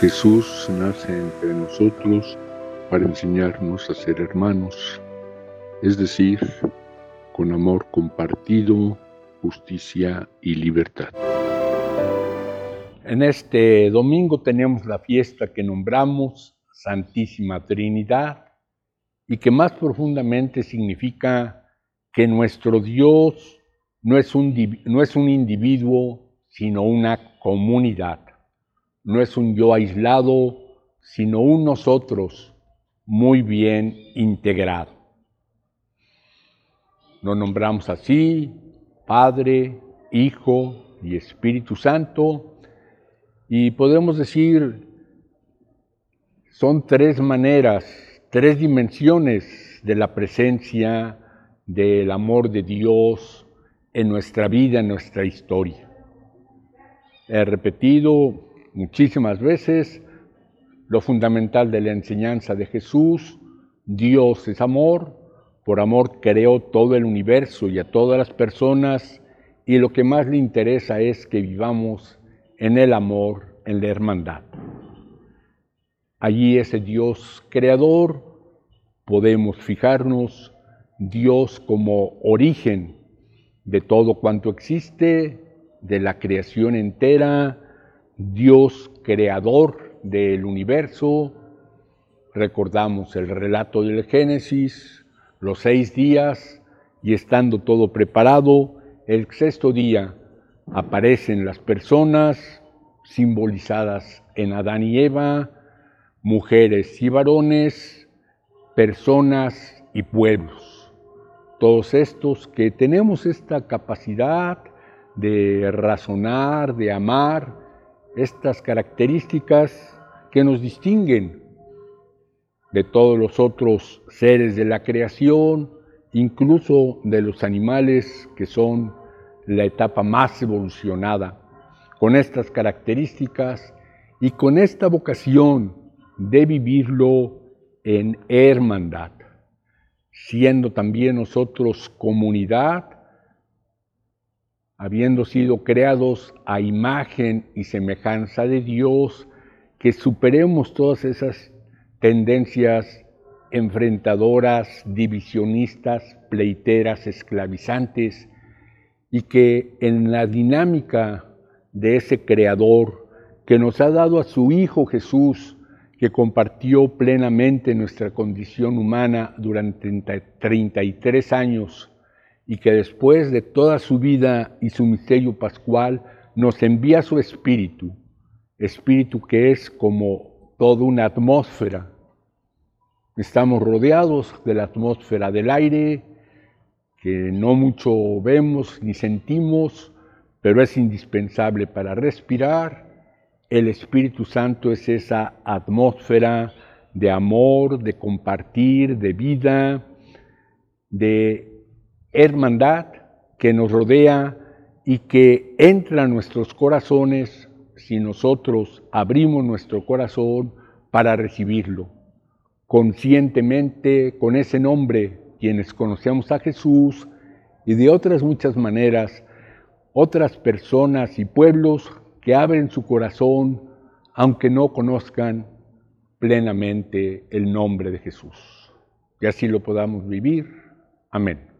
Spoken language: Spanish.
Jesús nace entre nosotros para enseñarnos a ser hermanos, es decir, con amor compartido, justicia y libertad. En este domingo tenemos la fiesta que nombramos Santísima Trinidad y que más profundamente significa que nuestro Dios no es un, no es un individuo, sino una comunidad. No es un yo aislado, sino un nosotros muy bien integrado. Lo nombramos así, Padre, Hijo y Espíritu Santo, y podemos decir, son tres maneras, tres dimensiones de la presencia del amor de Dios en nuestra vida, en nuestra historia. He repetido muchísimas veces lo fundamental de la enseñanza de Jesús, Dios es amor, por amor creó todo el universo y a todas las personas, y lo que más le interesa es que vivamos en el amor, en la hermandad. Allí ese Dios creador, podemos fijarnos, Dios como origen de todo cuanto existe, de la creación entera, Dios creador del universo. Recordamos el relato del Génesis, los seis días, y estando todo preparado, el sexto día aparecen las personas simbolizadas en Adán y Eva, mujeres y varones, personas y pueblos. Todos estos que tenemos esta capacidad de razonar, de amar, estas características que nos distinguen de todos los otros seres de la creación, incluso de los animales que son la etapa más evolucionada, con estas características y con esta vocación de vivirlo en hermandad, siendo también nosotros comunidad, habiendo sido creados a imagen y semejanza de Dios, que superemos todas esas tendencias enfrentadoras, divisionistas, pleiteras, esclavizantes, y que en la dinámica de ese Creador que nos ha dado a su Hijo Jesús, que compartió plenamente nuestra condición humana durante 33 años y que después de toda su vida y su misterio pascual nos envía su espíritu, espíritu que es como toda una atmósfera. Estamos rodeados de la atmósfera del aire, que no mucho vemos ni sentimos, pero es indispensable para respirar el Espíritu Santo es esa atmósfera de amor, de compartir, de vida, de hermandad que nos rodea y que entra a nuestros corazones si nosotros abrimos nuestro corazón para recibirlo. Conscientemente, con ese nombre, quienes conocemos a Jesús y de otras muchas maneras, otras personas y pueblos que abren su corazón aunque no conozcan plenamente el nombre de Jesús. Y así lo podamos vivir. Amén.